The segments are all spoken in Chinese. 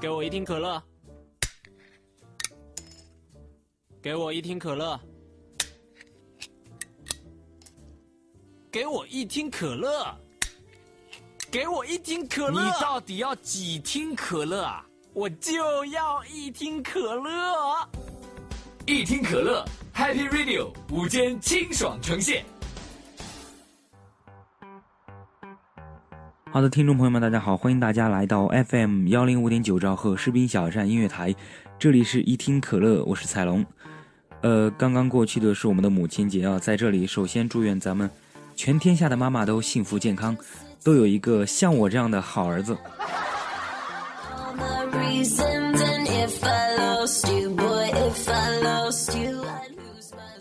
给我一听可乐，给我一听可乐，给我一听可乐，给我一听可乐。你到底要几听可乐啊？我就要一听可乐。一听可乐，Happy Radio 午间清爽呈现。好的，听众朋友们，大家好，欢迎大家来到 FM 幺零五点九兆赫士兵小站音乐台，这里是一听可乐，我是彩龙。呃，刚刚过去的是我们的母亲节啊，在这里首先祝愿咱们全天下的妈妈都幸福健康，都有一个像我这样的好儿子。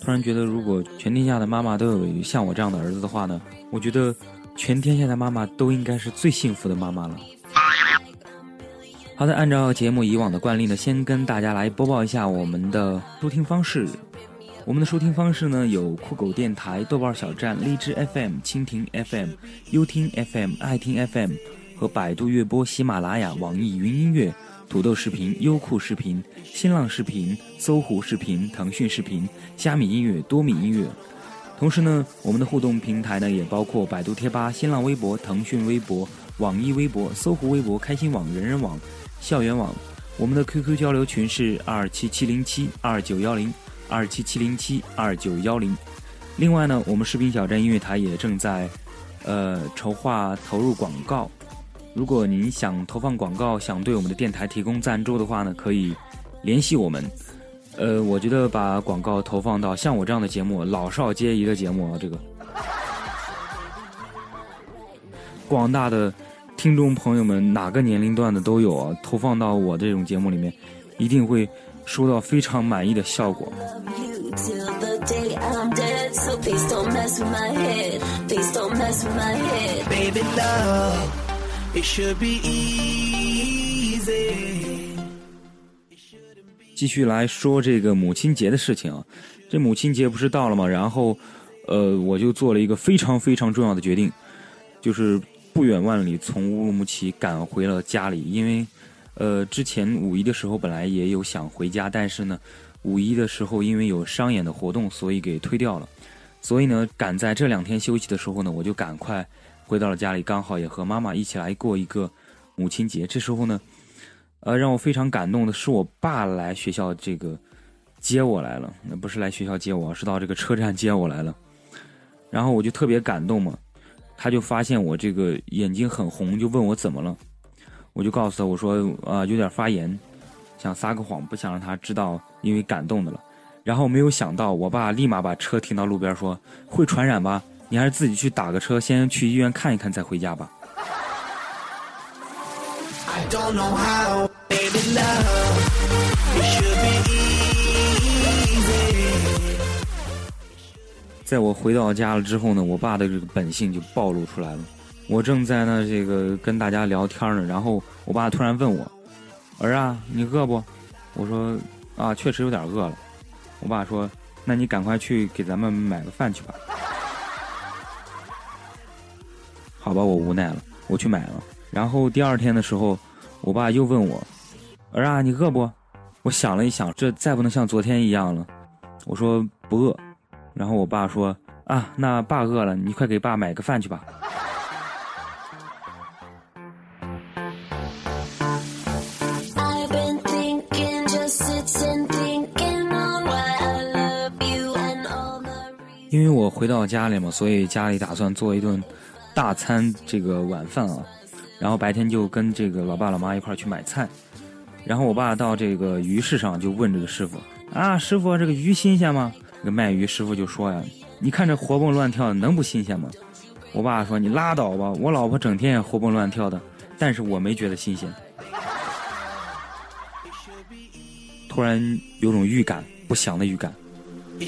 突然觉得，如果全天下的妈妈都有像我这样的儿子的话呢，我觉得全天下的妈妈都应该是最幸福的妈妈了。好的，按照节目以往的惯例呢，先跟大家来播报一下我们的收听方式。我们的收听方式呢有酷狗电台、豆瓣小站、荔枝 FM、蜻蜓 FM、优听 FM、爱听 FM 和百度乐播、喜马拉雅、网易云音乐、土豆视频、优酷视频、新浪视频、搜狐视频、腾讯视频、虾米音乐、多米音乐。同时呢，我们的互动平台呢也包括百度贴吧、新浪微博、腾讯微博、网易微博、搜狐微博、开心网、人人网、校园网。我们的 QQ 交流群是二七七零七二九幺零二七七零七二九幺零。另外呢，我们视频小站音乐台也正在呃筹划投入广告。如果您想投放广告，想对我们的电台提供赞助的话呢，可以联系我们。呃，我觉得把广告投放到像我这样的节目，老少皆宜的节目啊，这个广大的听众朋友们哪个年龄段的都有啊，投放到我这种节目里面，一定会收到非常满意的效果。Baby love, it should be easy. 继续来说这个母亲节的事情啊，这母亲节不是到了吗？然后，呃，我就做了一个非常非常重要的决定，就是不远万里从乌鲁木齐赶回了家里，因为，呃，之前五一的时候本来也有想回家，但是呢，五一的时候因为有商演的活动，所以给推掉了，所以呢，赶在这两天休息的时候呢，我就赶快回到了家里，刚好也和妈妈一起来过一个母亲节。这时候呢。呃，让我非常感动的是，我爸来学校这个接我来了，那不是来学校接我，是到这个车站接我来了。然后我就特别感动嘛，他就发现我这个眼睛很红，就问我怎么了，我就告诉他我说啊、有点发炎，想撒个谎，不想让他知道因为感动的了。然后没有想到，我爸立马把车停到路边说：“会传染吧？你还是自己去打个车，先去医院看一看，再回家吧。” Don't know how, baby love, 在我回到家了之后呢，我爸的这个本性就暴露出来了。我正在呢这个跟大家聊天呢，然后我爸突然问我：“儿啊，你饿不？”我说：“啊，确实有点饿了。”我爸说：“那你赶快去给咱们买个饭去吧。”好吧，我无奈了，我去买了。然后第二天的时候，我爸又问我：“儿啊，你饿不？”我想了一想，这再不能像昨天一样了。我说不饿。然后我爸说：“啊，那爸饿了，你快给爸买个饭去吧。因为我回到家里嘛，所以家里打算做一顿大餐这个晚饭啊。然后白天就跟这个老爸老妈一块儿去买菜。然后我爸到这个鱼市上就问这个师傅啊，师傅这个鱼新鲜吗？这个卖鱼师傅就说呀，你看这活蹦乱跳的，能不新鲜吗？我爸说你拉倒吧，我老婆整天也活蹦乱跳的，但是我没觉得新鲜。突然有种预感，不祥的预感。It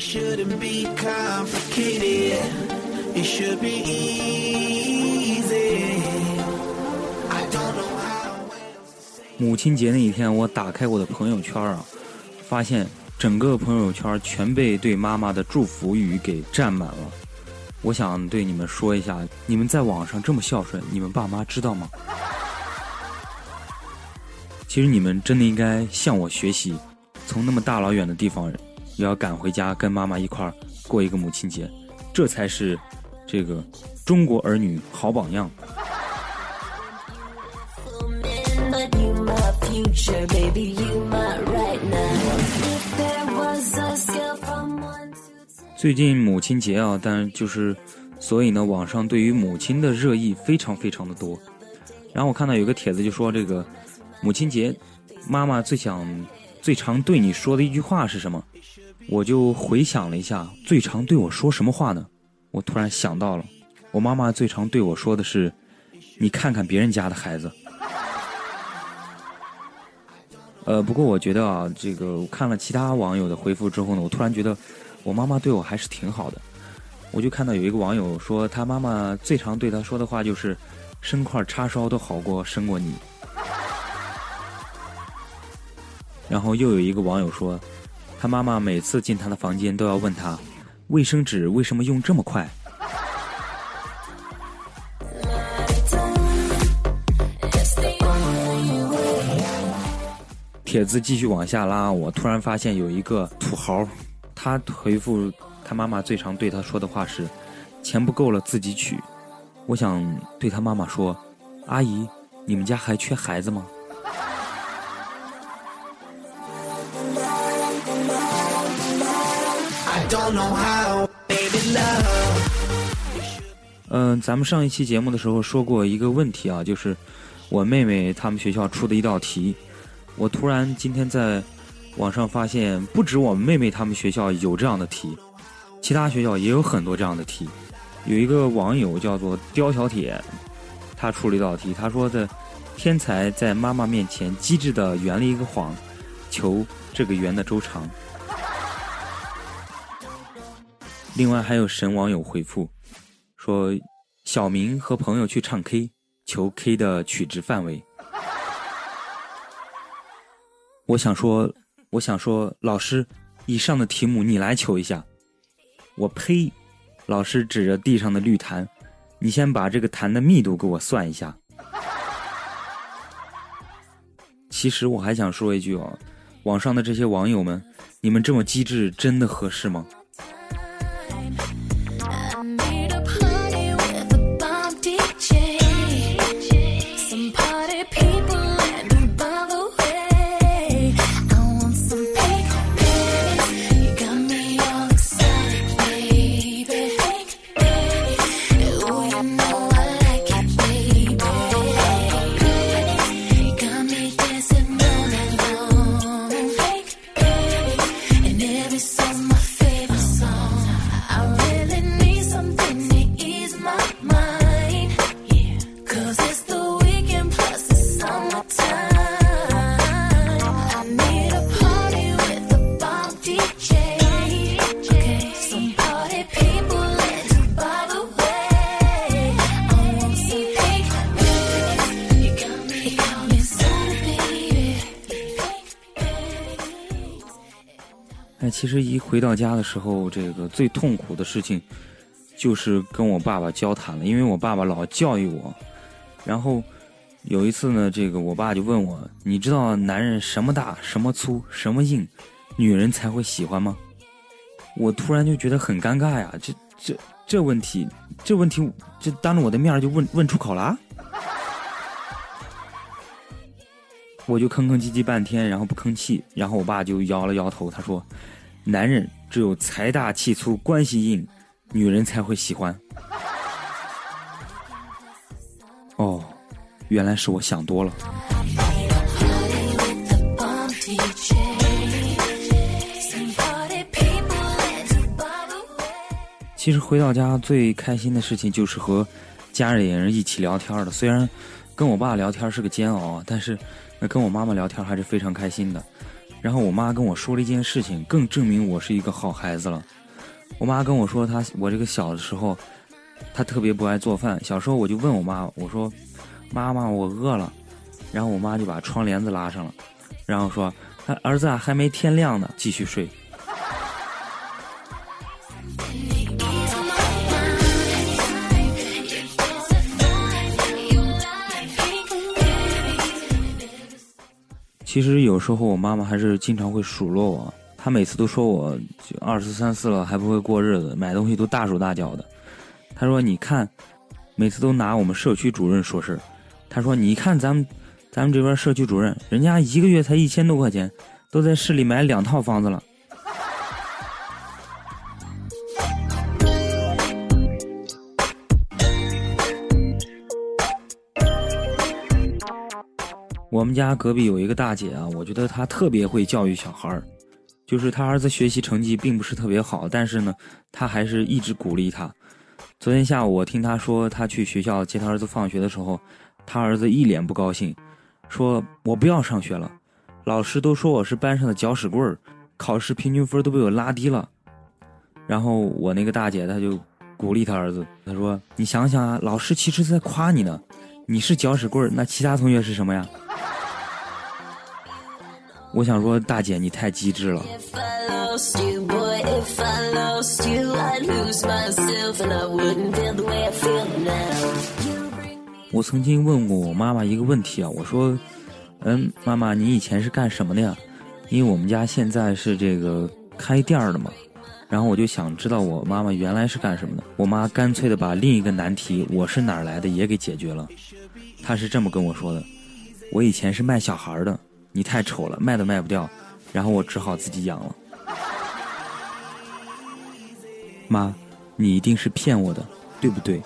母亲节那一天，我打开我的朋友圈啊，发现整个朋友圈全被对妈妈的祝福语给占满了。我想对你们说一下，你们在网上这么孝顺，你们爸妈知道吗？其实你们真的应该向我学习，从那么大老远的地方也要赶回家跟妈妈一块儿过一个母亲节，这才是这个中国儿女好榜样。最近母亲节啊，但就是，所以呢，网上对于母亲的热议非常非常的多。然后我看到有个帖子就说，这个母亲节，妈妈最想、最常对你说的一句话是什么？我就回想了一下，最常对我说什么话呢？我突然想到了，我妈妈最常对我说的是：“你看看别人家的孩子。”呃，不过我觉得啊，这个我看了其他网友的回复之后呢，我突然觉得我妈妈对我还是挺好的。我就看到有一个网友说，他妈妈最常对他说的话就是“生块叉烧都好过生过你”。然后又有一个网友说，他妈妈每次进他的房间都要问他，卫生纸为什么用这么快？帖子继续往下拉，我突然发现有一个土豪，他回复他妈妈最常对他说的话是：“钱不够了自己取。”我想对他妈妈说：“阿姨，你们家还缺孩子吗嗯、咱们上一期节目的时候说过一个问题啊，就是我妹妹他们学校出的一道题，我突然今天在网上发现，不止我妹妹他们学校有这样的题，其他学校也有很多这样的题。有一个网友叫做刁小铁，他出了一道题，他说的天才在妈妈面前机智的圆了一个谎，求这个圆的周长。另外还有神网友回复说，小明和朋友去唱 K，求 K 的取值范围。我想说，我想说，老师，以上的题目你来求一下。我呸！老师指着地上的绿檀，你先把这个檀的密度给我算一下。其实我还想说一句哦，网上的这些网友们，你们这么机智，真的合适吗？其实一回到家的时候，这个最痛苦的事情就是跟我爸爸交谈了，因为我爸爸老教育我。然后有一次呢，这个我爸就问我：“你知道男人什么大、什么粗、什么硬，女人才会喜欢吗？”我突然就觉得很尴尬呀，这这这问题，这问题，这当着我的面就问问出口了。我就吭吭唧唧半天，然后不吭气，然后我爸就摇了摇头，他说：“男人只有财大气粗、关系硬，女人才会喜欢。”哦，原来是我想多了。其实回到家最开心的事情就是和家里人一起聊天的。虽然跟我爸聊天是个煎熬，但是那跟我妈妈聊天还是非常开心的。然后我妈跟我说了一件事情，更证明我是一个好孩子了。我妈跟我说，她我这个小的时候，她特别不爱做饭。小时候我就问我妈，我说：“妈妈，我饿了。”然后我妈就把窗帘子拉上了，然后说：“他儿子，还没天亮呢，继续睡。”其实有时候我妈妈还是经常会数落我，她每次都说我二十三四了还不会过日子，买东西都大手大脚的。她说：“你看，每次都拿我们社区主任说事儿。她说：你看咱们咱们这边社区主任，人家一个月才一千多块钱，都在市里买两套房子了。”我们家隔壁有一个大姐啊，我觉得她特别会教育小孩儿，就是她儿子学习成绩并不是特别好，但是呢，她还是一直鼓励他。昨天下午我听她说，她去学校接她儿子放学的时候，她儿子一脸不高兴，说我不要上学了，老师都说我是班上的搅屎棍儿，考试平均分都被我拉低了。然后我那个大姐她就鼓励她儿子，她说：“你想想啊，老师其实在夸你呢，你是搅屎棍儿，那其他同学是什么呀？”我想说，大姐你太机智了。我曾经问过我妈妈一个问题啊，我说：“嗯，妈妈，你以前是干什么的呀？因为我们家现在是这个开店儿的嘛。”然后我就想知道我妈妈原来是干什么的。我妈干脆的把另一个难题“我是哪儿来的”也给解决了。她是这么跟我说的：“我以前是卖小孩儿的，你太丑了，卖都卖不掉，然后我只好自己养了。”妈，你一定是骗我的，对不对？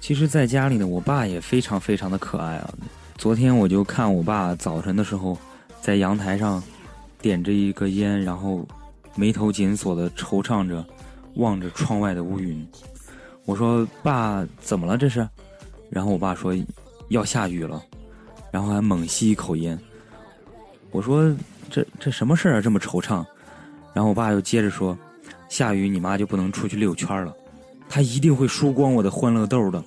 其实，在家里呢，我爸也非常非常的可爱啊。昨天我就看我爸早晨的时候，在阳台上点着一个烟，然后眉头紧锁的惆怅着，望着窗外的乌云。我说：“爸，怎么了这是？”然后我爸说：“要下雨了。”然后还猛吸一口烟。我说：“这这什么事儿啊，这么惆怅？”然后我爸又接着说：“下雨你妈就不能出去溜圈了，她一定会输光我的欢乐豆的。”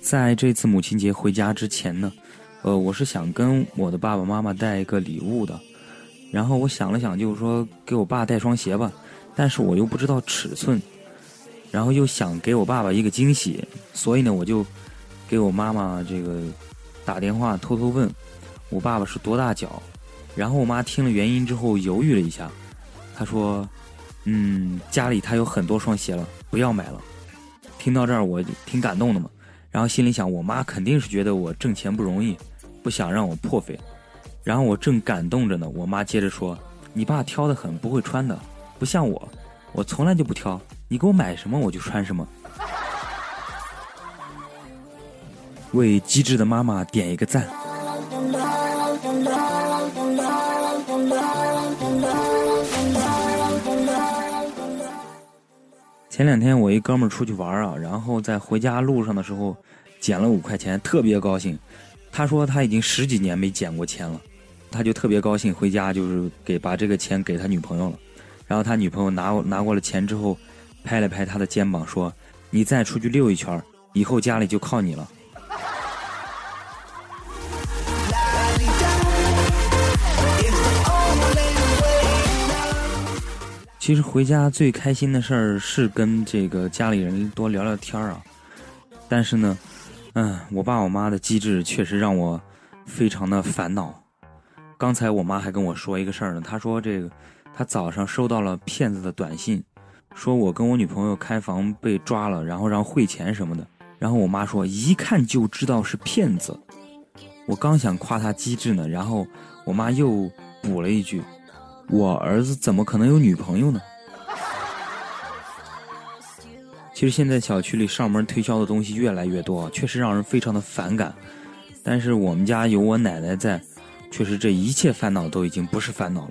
在这次母亲节回家之前呢，呃，我是想跟我的爸爸妈妈带一个礼物的，然后我想了想，就是说给我爸带双鞋吧，但是我又不知道尺寸，然后又想给我爸爸一个惊喜，所以呢，我就给我妈妈这个打电话偷偷问我爸爸是多大脚，然后我妈听了原因之后犹豫了一下，她说：“嗯，家里他有很多双鞋了，不要买了。”听到这儿我挺感动的嘛。然后心里想，我妈肯定是觉得我挣钱不容易，不想让我破费。然后我正感动着呢，我妈接着说：“你爸挑的很，不会穿的，不像我，我从来就不挑，你给我买什么我就穿什么。”为机智的妈妈点一个赞。前两天我一哥们儿出去玩啊，然后在回家路上的时候捡了五块钱，特别高兴。他说他已经十几年没捡过钱了，他就特别高兴，回家就是给把这个钱给他女朋友了。然后他女朋友拿拿过了钱之后，拍了拍他的肩膀说：“你再出去溜一圈，以后家里就靠你了。”其实回家最开心的事儿是跟这个家里人多聊聊天儿啊，但是呢，嗯，我爸我妈的机智确实让我非常的烦恼。刚才我妈还跟我说一个事儿呢，她说这个她早上收到了骗子的短信，说我跟我女朋友开房被抓了，然后让汇钱什么的。然后我妈说一看就知道是骗子。我刚想夸她机智呢，然后我妈又补了一句。我儿子怎么可能有女朋友呢？其实现在小区里上门推销的东西越来越多，确实让人非常的反感。但是我们家有我奶奶在，确实这一切烦恼都已经不是烦恼了。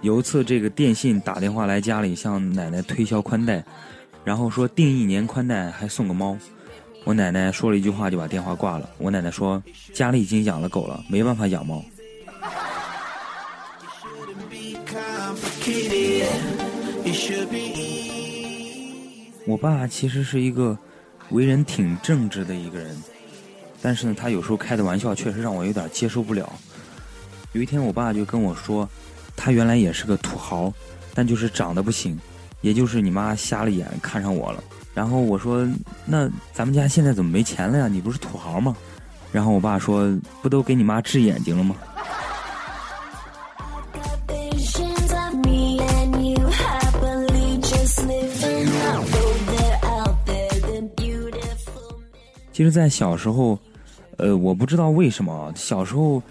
有一次，这个电信打电话来家里向奶奶推销宽带，然后说订一年宽带还送个猫。我奶奶说了一句话就把电话挂了。我奶奶说家里已经养了狗了，没办法养猫。我爸其实是一个为人挺正直的一个人，但是呢，他有时候开的玩笑确实让我有点接受不了。有一天，我爸就跟我说，他原来也是个土豪，但就是长得不行，也就是你妈瞎了眼看上我了。然后我说，那咱们家现在怎么没钱了呀？你不是土豪吗？然后我爸说，不都给你妈治眼睛了吗？其实，在小时候，呃，我不知道为什么，小时候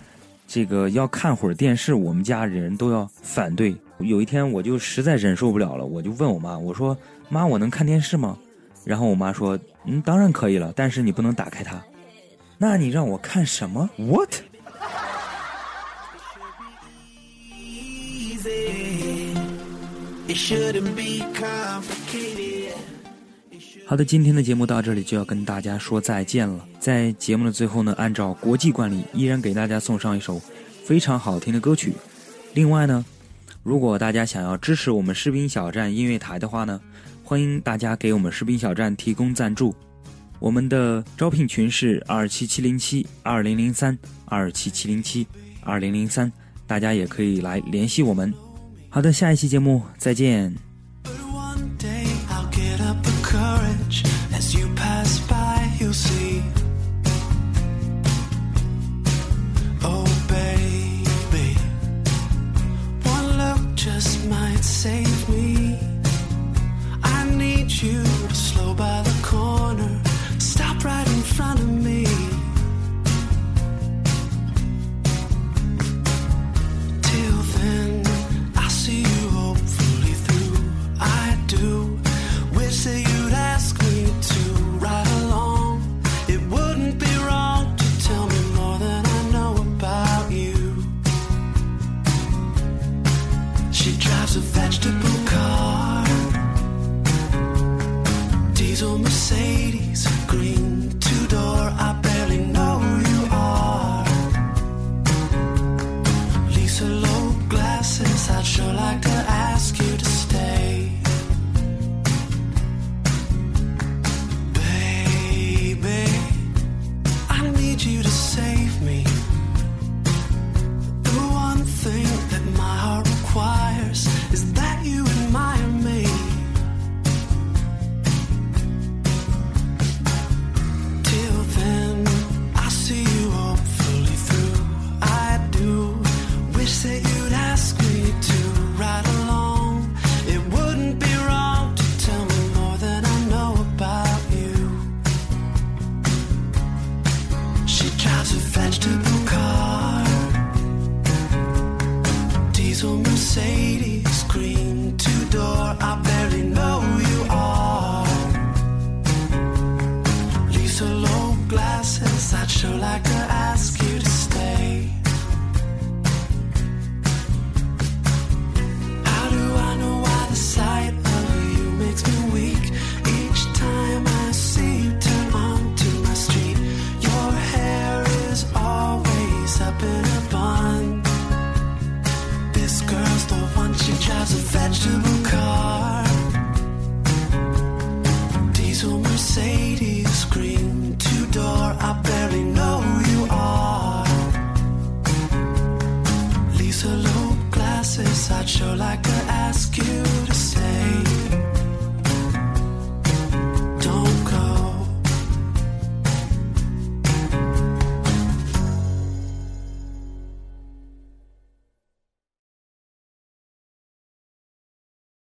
这个要看会儿电视，我们家人都要反对。有一天，我就实在忍受不了了，我就问我妈，我说：“妈，我能看电视吗？”然后我妈说：“嗯，当然可以了，但是你不能打开它。”那你让我看什么？What？It shouldn't be complicated. 好的，今天的节目到这里就要跟大家说再见了。在节目的最后呢，按照国际惯例，依然给大家送上一首非常好听的歌曲。另外呢，如果大家想要支持我们士兵小站音乐台的话呢，欢迎大家给我们士兵小站提供赞助。我们的招聘群是二七七零七二零零三二七七零七二零零三，大家也可以来联系我们。好的，下一期节目再见。say